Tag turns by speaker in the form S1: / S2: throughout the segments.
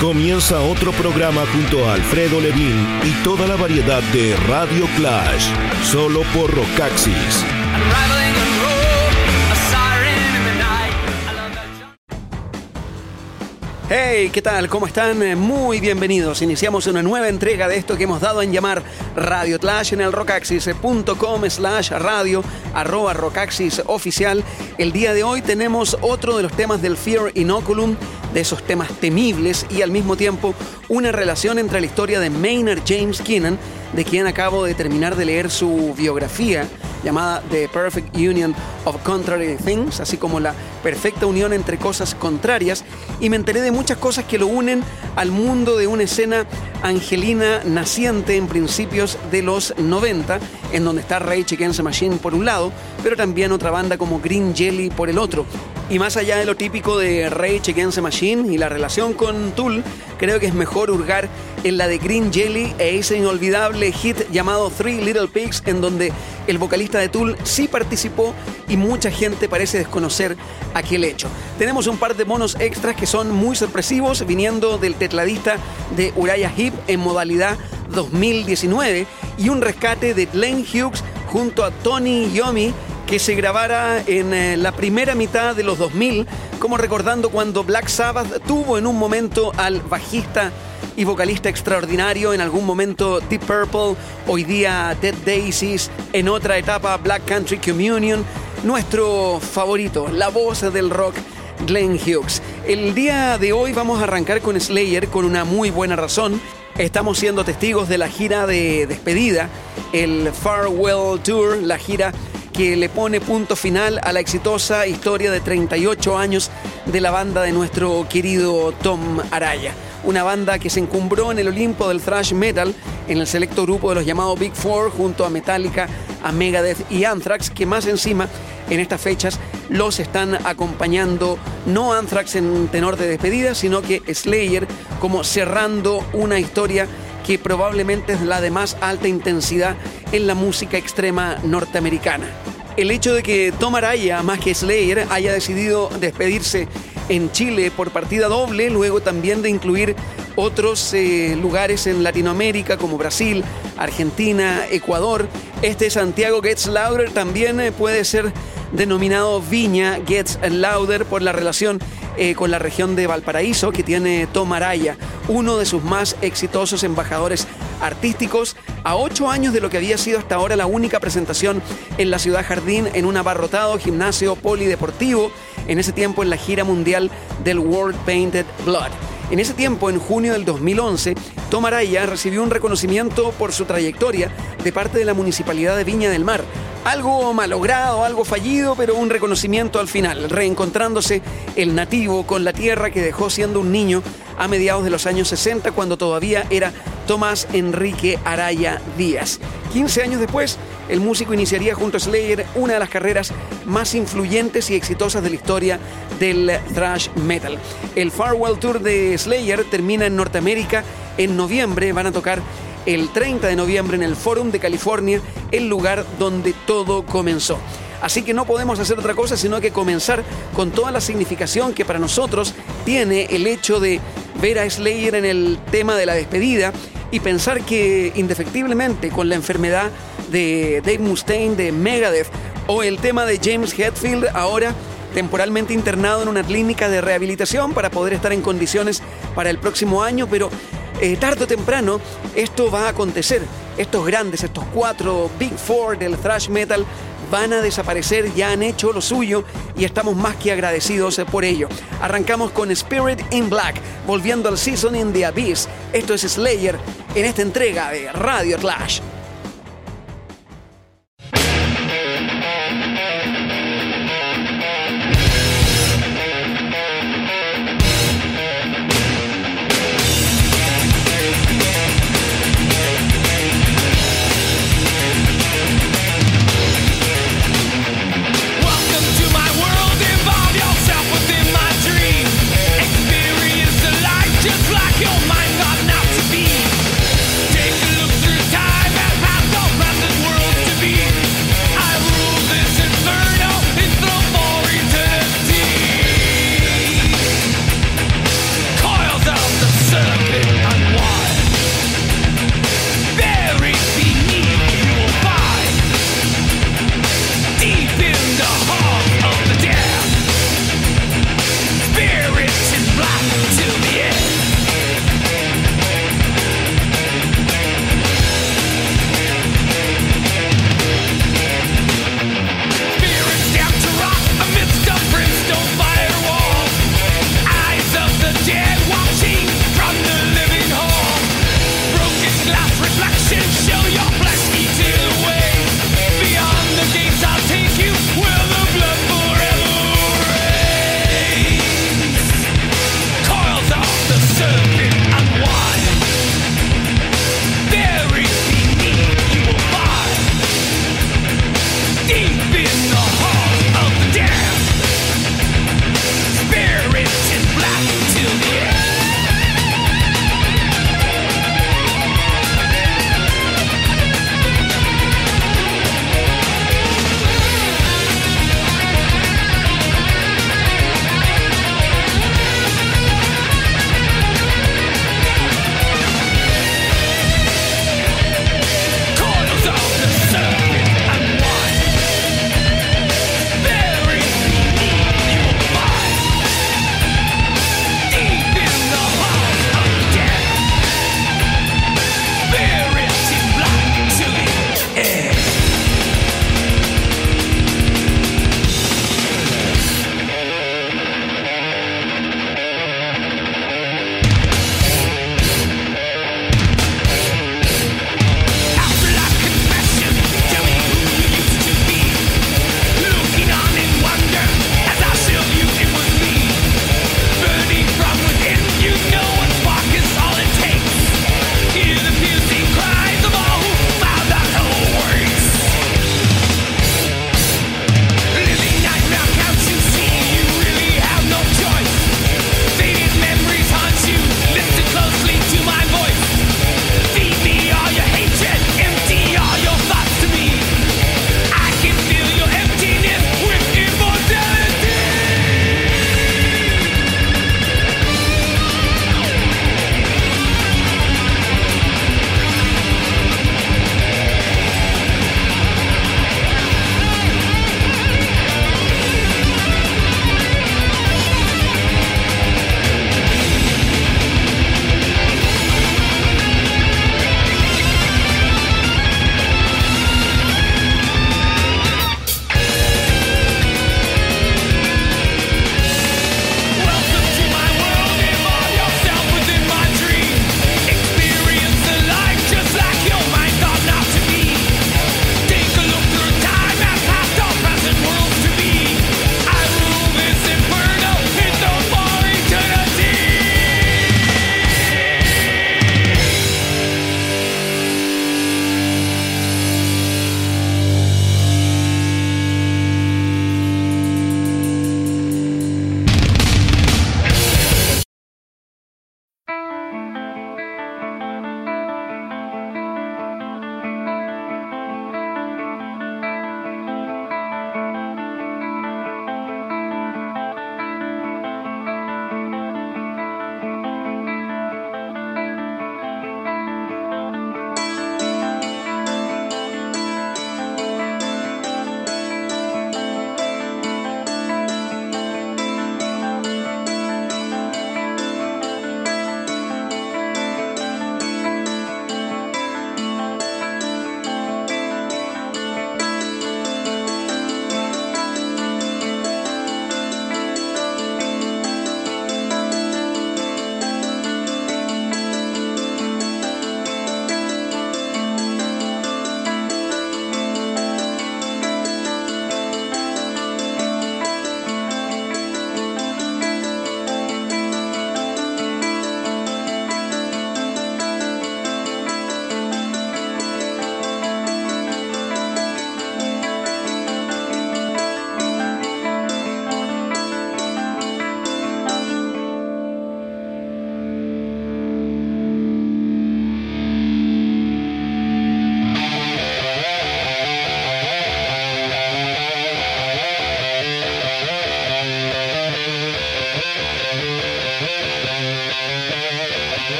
S1: Comienza otro programa junto a Alfredo Levin y toda la variedad de Radio Clash, solo por Rocaxis.
S2: Hey, ¿qué tal? ¿Cómo están? Eh, Muy bienvenidos. Iniciamos una nueva entrega de esto que hemos dado en llamar Radio Clash en el rockaxis.com slash radio arroba rockaxis oficial. El día de hoy tenemos otro de los temas del Fear Inoculum, de esos temas temibles y al mismo tiempo una relación entre la historia de Maynard James Keenan, de quien acabo de terminar de leer su biografía llamada The Perfect Union of Contrary Things, así como la perfecta unión entre cosas contrarias, y me enteré de muchas cosas que lo unen al mundo de una escena angelina naciente en principios de los 90, en donde está Rage Against the Machine por un lado, pero también otra banda como Green Jelly por el otro. Y más allá de lo típico de Rage Against the Machine y la relación con Tool, creo que es mejor hurgar en la de Green Jelly e ese inolvidable hit llamado Three Little Pigs, en donde el vocalista de Tool sí participó y mucha gente parece desconocer aquel hecho. Tenemos un par de monos extras que son muy sorpresivos, viniendo del tecladista de Uriah Heep en modalidad 2019 y un rescate de Glenn Hughes junto a Tony Yomi que se grabara en eh, la primera mitad de los 2000, como recordando cuando Black Sabbath tuvo en un momento al bajista y vocalista extraordinario, en algún momento Deep Purple, hoy día Dead Daisies, en otra etapa Black Country Communion, nuestro favorito, la voz del rock. Glenn Hughes. El día de hoy vamos a arrancar con Slayer con una muy buena razón. Estamos siendo testigos de la gira de despedida, el Farewell Tour, la gira que le pone punto final a la exitosa historia de 38 años de la banda de nuestro querido Tom Araya. Una banda que se encumbró en el Olimpo del thrash metal en el selecto grupo de los llamados Big Four junto a Metallica, a Megadeth y Anthrax, que más encima en estas fechas los están acompañando no Anthrax en tenor de despedida, sino que Slayer como cerrando una historia que probablemente es la de más alta intensidad en la música extrema norteamericana. El hecho de que Tom Araya, más que Slayer, haya decidido despedirse en Chile por partida doble, luego también de incluir otros eh, lugares en Latinoamérica como Brasil, Argentina, Ecuador. Este Santiago Gets Louder también eh, puede ser denominado Viña Gets Louder por la relación eh, con la región de Valparaíso que tiene Tom Araya, uno de sus más exitosos embajadores artísticos, a ocho años de lo que había sido hasta ahora la única presentación en la ciudad jardín en un abarrotado gimnasio polideportivo, en ese tiempo en la gira mundial del World Painted Blood. En ese tiempo, en junio del 2011, Tom Araya recibió un reconocimiento por su trayectoria de parte de la Municipalidad de Viña del Mar. Algo malogrado, algo fallido, pero un reconocimiento al final, reencontrándose el nativo con la tierra que dejó siendo un niño a mediados de los años 60 cuando todavía era Tomás Enrique Araya Díaz. 15 años después, el músico iniciaría junto a Slayer una de las carreras más influyentes y exitosas de la historia del thrash metal. El Farewell Tour de Slayer termina en Norteamérica en noviembre, van a tocar el 30 de noviembre en el Forum de California, el lugar donde todo comenzó. Así que no podemos hacer otra cosa sino que comenzar con toda la significación que para nosotros tiene el hecho de ver a Slayer en el tema de la despedida y pensar que indefectiblemente con la enfermedad de Dave Mustaine de Megadeth o el tema de James Hetfield ahora temporalmente internado en una clínica de rehabilitación para poder estar en condiciones para el próximo año, pero eh, tarde o temprano esto va a acontecer. Estos grandes, estos cuatro Big Four del thrash metal van a desaparecer, ya han hecho lo suyo y estamos más que agradecidos por ello. Arrancamos con Spirit in Black, volviendo al Season in the Abyss. Esto es Slayer en esta entrega de Radio Clash.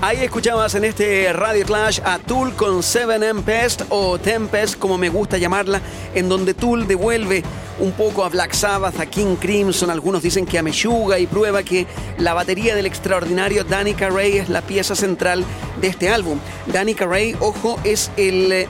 S2: Ahí escuchabas en este Radio Clash a Tool con 7M Pest o Tempest, como me gusta llamarla, en donde Tool devuelve un poco a Black Sabbath, a King Crimson, algunos dicen que a Meshuga y prueba que la batería del extraordinario Danny Carey es la pieza central de este álbum. Danny Carey, ojo, es el eh,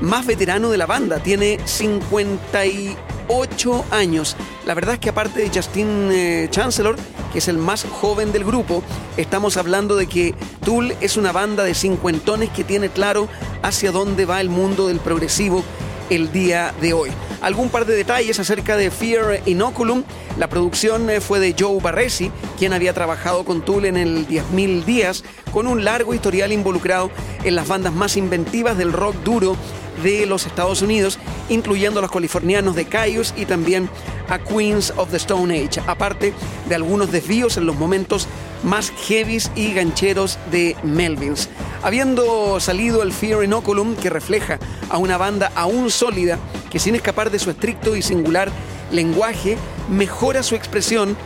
S2: más veterano de la banda, tiene 58 años. La verdad es que aparte de Justin eh, Chancellor, que es el más joven del grupo, estamos hablando de que Tool es una banda de cincuentones que tiene claro hacia dónde va el mundo del progresivo el día de hoy. Algún par de detalles acerca de Fear Inoculum. La producción eh, fue de Joe Barresi, quien había trabajado con Tool en el 10.000 días, con un largo historial involucrado en las bandas más inventivas del rock duro de los Estados Unidos, incluyendo a los californianos de Caius y también a Queens of the Stone Age, aparte de algunos desvíos en los momentos más heavies y gancheros de Melvins. Habiendo salido el Fear Inoculum, que refleja a una banda aún sólida, que sin escapar de su estricto y singular lenguaje, mejora su expresión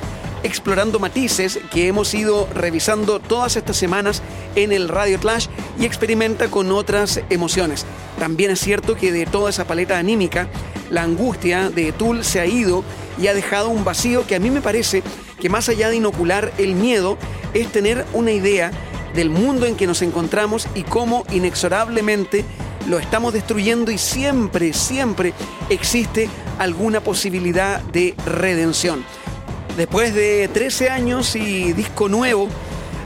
S2: explorando matices que hemos ido revisando todas estas semanas en el Radio Clash y experimenta con otras emociones. También es cierto que de toda esa paleta anímica, la angustia de Tool se ha ido y ha dejado un vacío que a mí me parece que más allá de inocular el miedo, es tener una idea del mundo en que nos encontramos y cómo inexorablemente lo estamos destruyendo y siempre, siempre existe alguna posibilidad de redención. Después de 13 años y disco nuevo,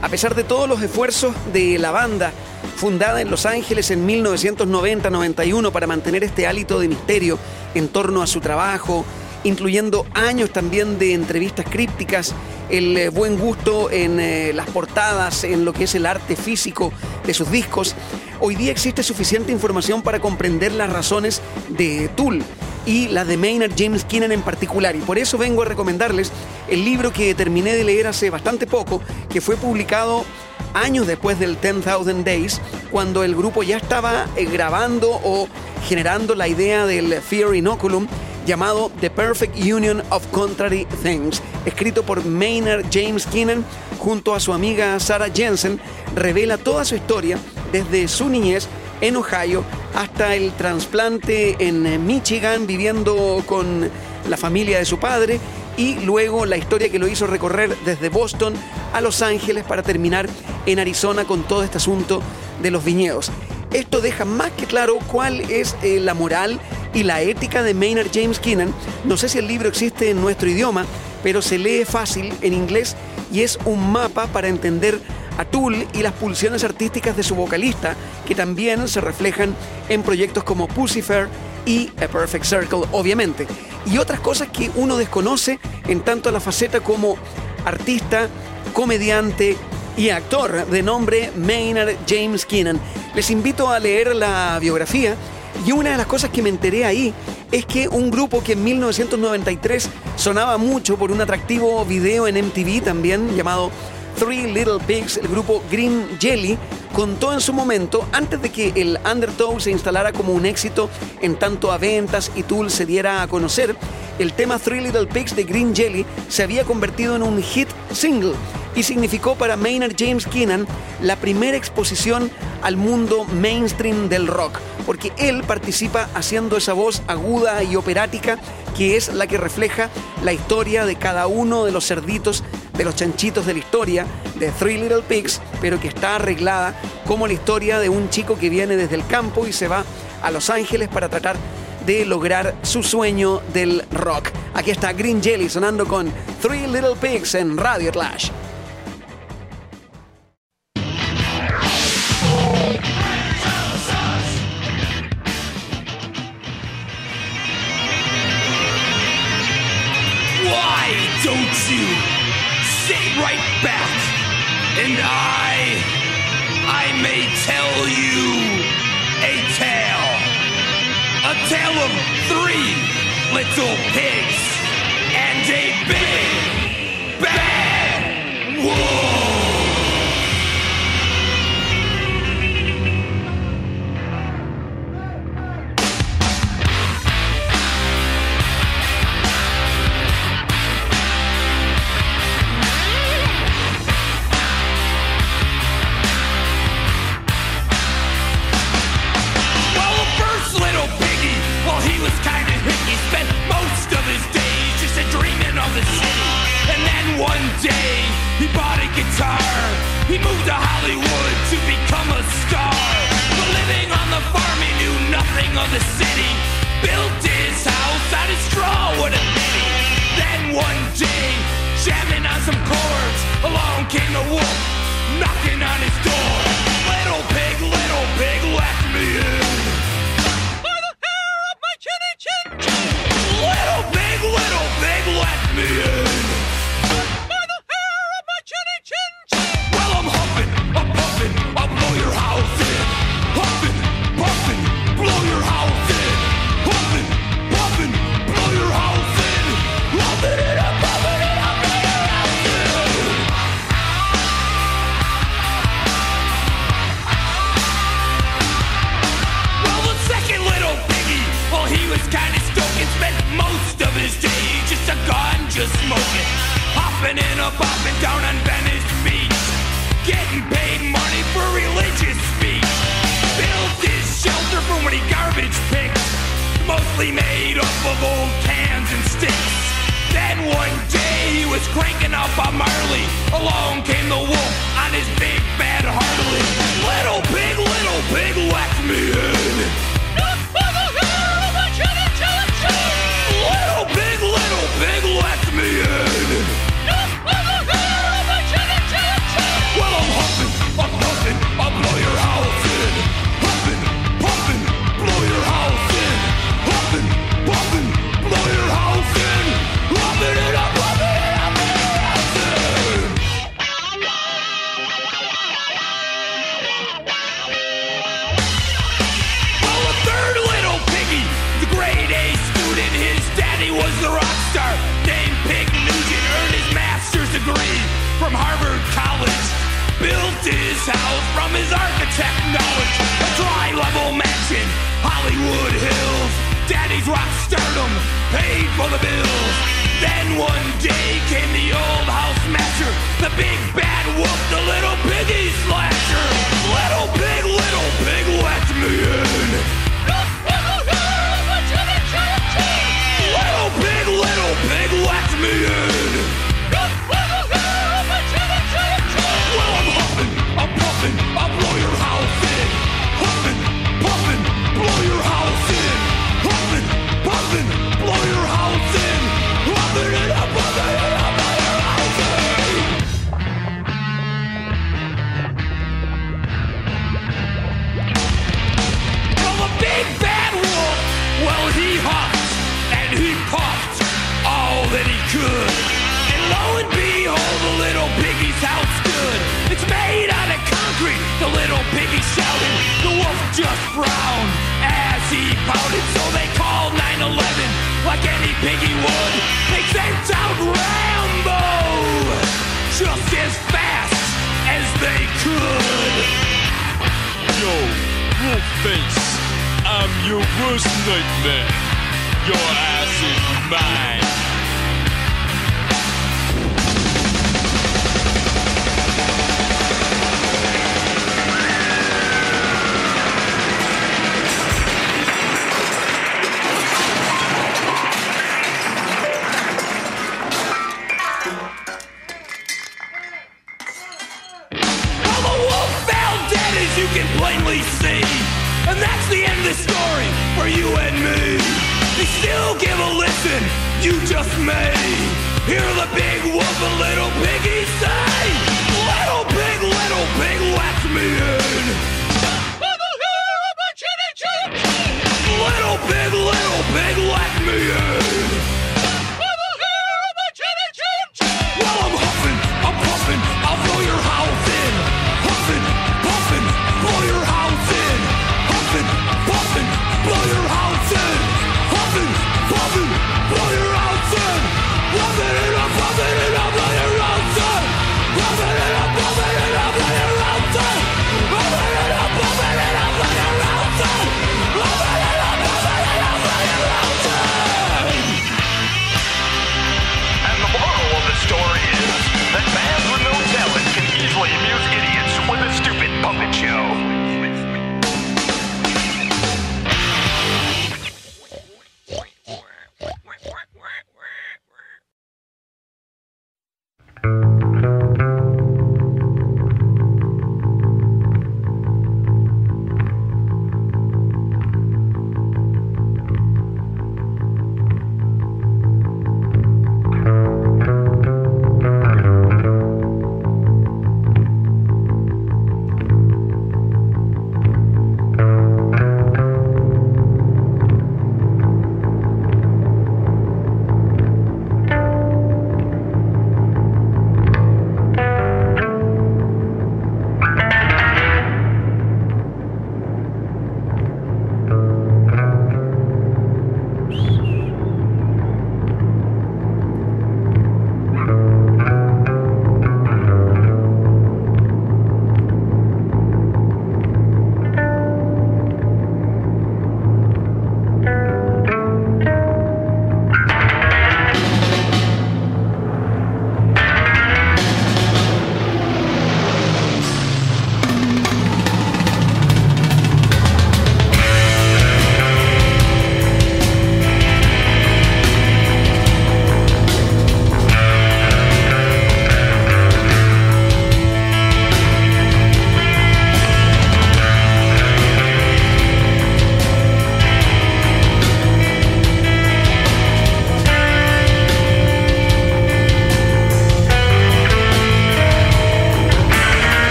S2: a pesar de todos los esfuerzos de la banda, fundada en Los Ángeles en 1990-91 para mantener este hálito de misterio en torno a su trabajo, incluyendo años también de entrevistas crípticas, el eh, buen gusto en eh, las portadas, en lo que es el arte físico de sus discos, hoy día existe suficiente información para comprender las razones de Tool y las de Maynard James Keenan en particular. Y por eso vengo a recomendarles el libro que terminé de leer hace bastante poco, que fue publicado años después del 10,000 Days, cuando el grupo ya estaba eh, grabando o generando la idea del Fear Inoculum llamado The Perfect Union of Contrary Things, escrito por Maynard James Keenan junto a su amiga Sarah Jensen, revela toda su historia desde su niñez en Ohio hasta el trasplante en Michigan viviendo con la familia de su padre y luego la historia que lo hizo recorrer desde Boston a Los Ángeles para terminar en Arizona con todo este asunto de los viñedos. Esto deja más que claro cuál es eh, la moral y la ética de Maynard James Keenan. No sé si el libro existe en nuestro idioma, pero se lee fácil en inglés y es un mapa para entender a Tool y las pulsiones artísticas de su vocalista, que también se reflejan en proyectos como Pucifer y A Perfect Circle, obviamente. Y otras cosas que uno desconoce en tanto la faceta como artista, comediante y actor de nombre Maynard James Keenan. Les invito a leer la biografía y una de las cosas que me enteré ahí es que un grupo que en 1993 sonaba mucho por un atractivo video en MTV también llamado Three Little Pigs, el grupo Green Jelly, contó en su momento, antes de que el Undertow se instalara como un éxito en tanto a ventas y Tool se diera a conocer, el tema Three Little Pigs de Green Jelly se había convertido en un hit single y significó para Maynard James Keenan la primera exposición al mundo mainstream del rock, porque él participa haciendo esa voz aguda y operática que es la que refleja la historia de cada uno de los cerditos, de los chanchitos de la historia de Three Little Pigs, pero que está arreglada como la historia de un chico que viene desde el campo y se va a Los Ángeles para tratar de lograr su sueño del rock. Aquí está Green Jelly sonando con Three Little Pigs en Radio Clash.
S3: Three little pigs and a big bad wolf. Bye. Hollywood Hills. Daddy's rock stardom paid for the bills. Then one day came the old house smasher, the big bad wolf, the little piggy slasher. Little pig, little pig, let me in. Little pig, little pig, let me in. frown as he pouted. So they called 911 like any piggy would. They sent out Rambo just as fast as they could.
S4: Yo, Wolfface, I'm your worst nightmare. Your ass is mine.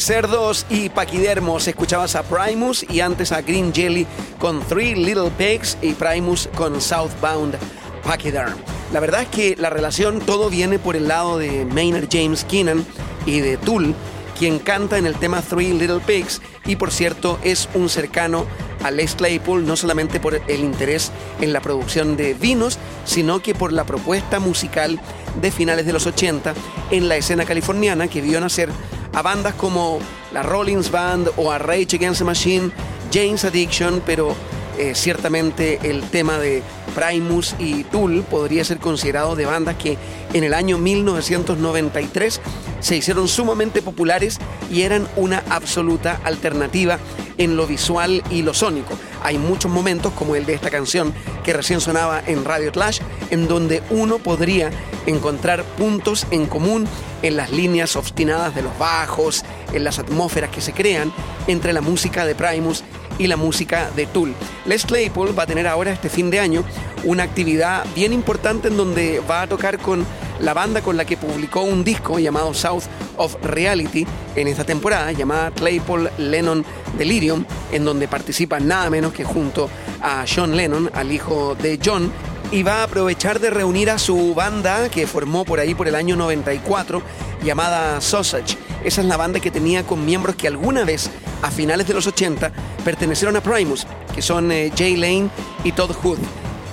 S2: Cerdos y Paquidermos. Escuchabas a Primus y antes a Green Jelly con Three Little Pigs y Primus con Southbound Pachyderm. La verdad es que la relación todo viene por el lado de Maynard James Keenan y de Tool, quien canta en el tema Three Little Pigs y por cierto es un cercano a Les Claypool no solamente por el interés en la producción de vinos, sino que por la propuesta musical de finales de los 80 en la escena californiana que vio nacer a bandas como la Rollins Band o a Rage Against the Machine, James Addiction, pero eh, ciertamente el tema de Primus y Tool podría ser considerado de bandas que en el año 1993 se hicieron sumamente populares y eran una absoluta alternativa en lo visual y lo sónico. Hay muchos momentos como el de esta canción que recién sonaba en Radio Clash en donde uno podría encontrar puntos en común en las líneas obstinadas de los bajos, en las atmósferas que se crean entre la música de Primus y la música de Tool. Les Claypool va a tener ahora este fin de año una actividad bien importante en donde va a tocar con la banda con la que publicó un disco llamado South of Reality en esta temporada, llamada Claypool Lennon Delirium, en donde participa nada menos que junto a John Lennon, al hijo de John, y va a aprovechar de reunir a su banda que formó por ahí por el año 94 llamada Sausage. Esa es la banda que tenía con miembros que alguna vez a finales de los 80 pertenecieron a Primus, que son eh, Jay Lane y Todd Hood.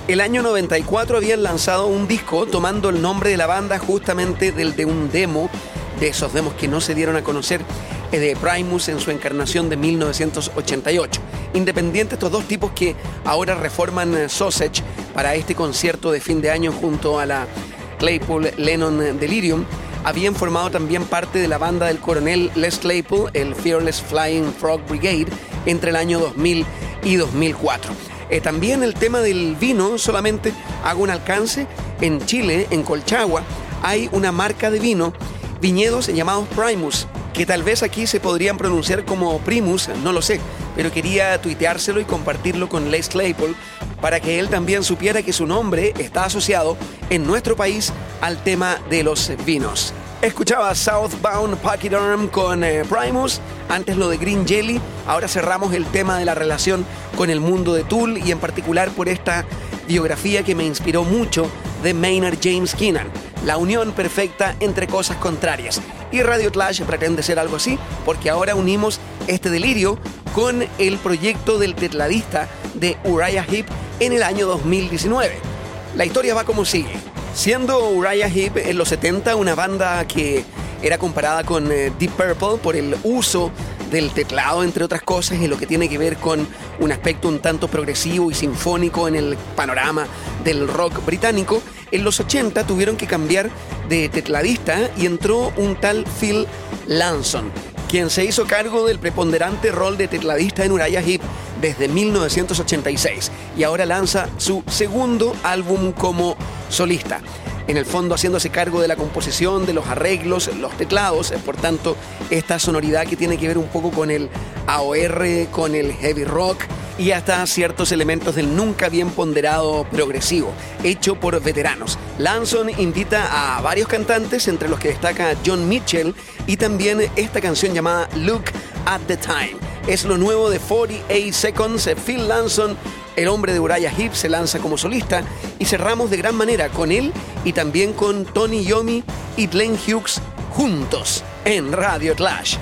S2: El año 94 habían lanzado un disco tomando el nombre de la banda justamente del de un demo, de esos demos que no se dieron a conocer eh, de Primus en su encarnación de 1988. Independiente estos dos tipos que ahora reforman eh, Sausage para este concierto de fin de año junto a la Claypool Lennon Delirium, habían formado también parte de la banda del coronel Les Claypool, el Fearless Flying Frog Brigade, entre el año 2000 y 2004. Eh, también el tema del vino, solamente hago un alcance, en Chile, en Colchagua, hay una marca de vino, viñedos llamados Primus, que tal vez aquí se podrían pronunciar como Primus, no lo sé, pero quería tuiteárselo y compartirlo con Les Claypool para que él también supiera que su nombre está asociado en nuestro país al tema de los vinos. Escuchaba Southbound Pachyderm con eh, Primus, antes lo de Green Jelly, ahora cerramos el tema de la relación con el mundo de Tool y en particular por esta biografía que me inspiró mucho de Maynard James Keenan, la unión perfecta entre cosas contrarias. Y Radio Clash pretende ser algo así, porque ahora unimos este delirio con el proyecto del tecladista de Uriah Heep en el año 2019. La historia va como sigue. Siendo Uriah Heep en los 70 una banda que era comparada con eh, Deep Purple por el uso del teclado, entre otras cosas, en lo que tiene que ver con un aspecto un tanto progresivo y sinfónico en el panorama del rock británico, en los 80 tuvieron que cambiar de tecladista y entró un tal Phil Lanson, quien se hizo cargo del preponderante rol de tecladista en Uriah Heep desde 1986 y ahora lanza su segundo álbum como solista. En el fondo haciéndose cargo de la composición, de los arreglos, los teclados, por tanto esta sonoridad que tiene que ver un poco con el AOR, con el heavy rock y hasta ciertos elementos del nunca bien ponderado progresivo, hecho por veteranos. Lanson invita a varios cantantes, entre los que destaca John Mitchell, y también esta canción llamada Look at the Time. Es lo nuevo de 48 Seconds. Phil Lanson, el hombre de Uriah Heep, se lanza como solista y cerramos de gran manera con él y también con Tony Yomi y Glenn Hughes juntos en Radio Clash.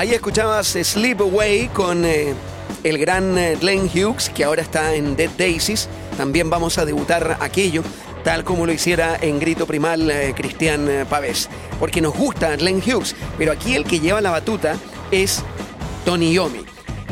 S2: Ahí escuchabas Sleepaway con eh, el gran eh, Glenn Hughes, que ahora está en Dead Daisies. También vamos a debutar aquello, tal como lo hiciera en Grito Primal eh, Cristian eh, Pavés. Porque nos gusta Glenn Hughes, pero aquí el que lleva la batuta es Tony Yomi,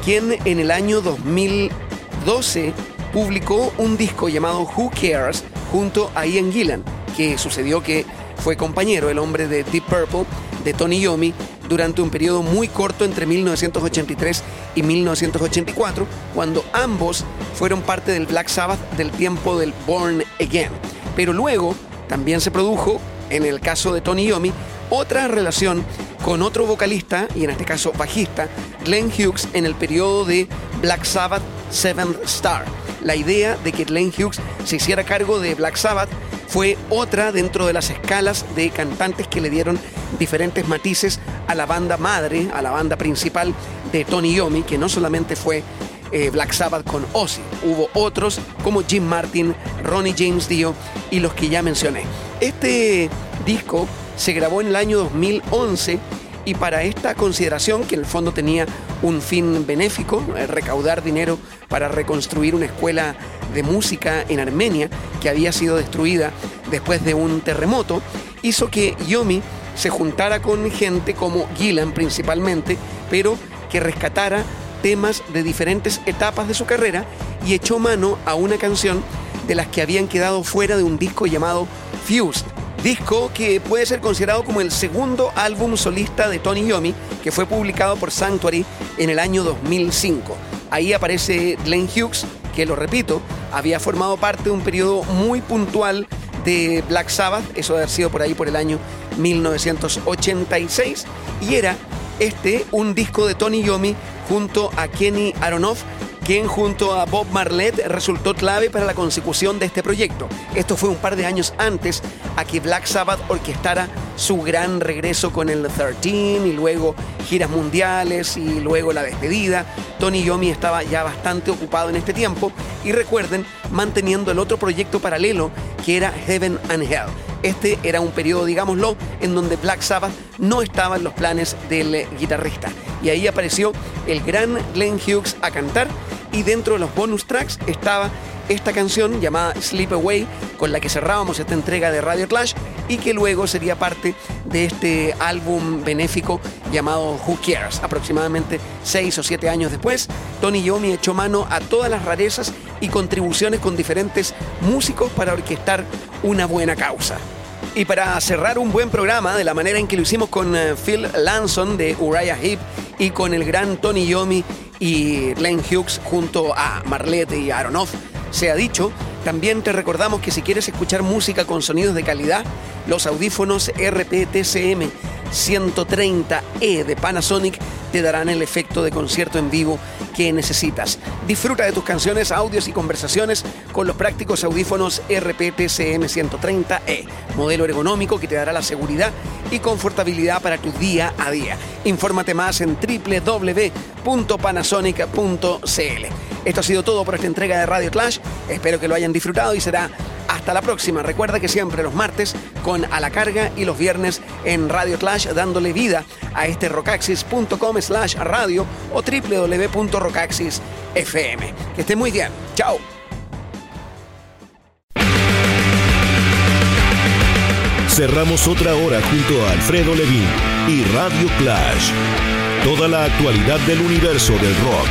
S2: quien en el año 2012 publicó un disco llamado Who Cares junto a Ian Gillan, que sucedió que fue compañero, el hombre de Deep Purple, de Tony Yomi, durante un periodo muy corto entre 1983 y 1984, cuando ambos fueron parte del Black Sabbath del tiempo del Born Again. Pero luego también se produjo, en el caso de Tony Yomi, otra relación con otro vocalista, y en este caso bajista, Glenn Hughes, en el periodo de Black Sabbath Seventh Star. La idea de que Glenn Hughes se hiciera cargo de Black Sabbath fue otra dentro de las escalas de cantantes que le dieron diferentes matices a la banda madre, a la banda principal de Tony Yomi, que no solamente fue eh, Black Sabbath con Ozzy, hubo otros como Jim Martin, Ronnie James Dio y los que ya mencioné. Este disco se grabó en el año 2011 y para esta consideración, que en el fondo tenía un fin benéfico, eh, recaudar dinero para reconstruir una escuela de música en Armenia que había sido destruida después de un terremoto, hizo que Yomi se juntara con gente como Gillan principalmente, pero que rescatara temas de diferentes etapas de su carrera y echó mano a una canción de las que habían quedado fuera de un disco llamado Fused, disco que puede ser considerado como el segundo álbum solista de Tony Yomi, que fue publicado por Sanctuary en el año 2005. Ahí aparece Glenn Hughes, que lo repito, había formado parte de un periodo muy puntual de Black Sabbath, eso debe haber sido por ahí por el año 1986, y era este un disco de Tony Yomi junto a Kenny Aronoff, quien junto a Bob Marlett resultó clave para la consecución de este proyecto. Esto fue un par de años antes a que Black Sabbath orquestara su gran regreso con el 13 y luego giras mundiales y luego la despedida. Tony Yomi estaba ya bastante ocupado en este tiempo y recuerden manteniendo el otro proyecto paralelo que era Heaven and Hell. Este era un periodo, digámoslo, en donde Black Sabbath no estaba en los planes del guitarrista. Y ahí apareció el gran Glenn Hughes a cantar y dentro de los bonus tracks estaba esta canción llamada Sleep Away, con la que cerrábamos esta entrega de Radio Clash y que luego sería parte de este álbum benéfico llamado Who Cares. Aproximadamente seis o siete años después, Tony Yomi echó mano a todas las rarezas y contribuciones con diferentes músicos para orquestar una buena causa. Y para cerrar un buen programa, de la manera en que lo hicimos con eh, Phil Lanson de Uriah Heep y con el gran Tony Yomi y Glenn Hughes junto a Marlette y Aronoff, se ha dicho, también te recordamos que si quieres escuchar música con sonidos de calidad, los audífonos RPTCM 130E de Panasonic te darán el efecto de concierto en vivo que necesitas. Disfruta de tus canciones, audios y conversaciones con los prácticos audífonos RPTCM 130E, modelo ergonómico que te dará la seguridad y confortabilidad para tu día a día. Infórmate más en www.panasonic.cl. Esto ha sido todo por esta entrega de Radio Clash. Espero que lo hayan disfrutado y será hasta la próxima. Recuerda que siempre los martes con A la Carga y los viernes en Radio Clash dándole vida a este rocaxis.com slash radio o www.rocaxis.fm. Que esté muy bien. Chao.
S1: Cerramos otra hora junto a Alfredo Levin y Radio Clash. Toda la actualidad del universo del rock.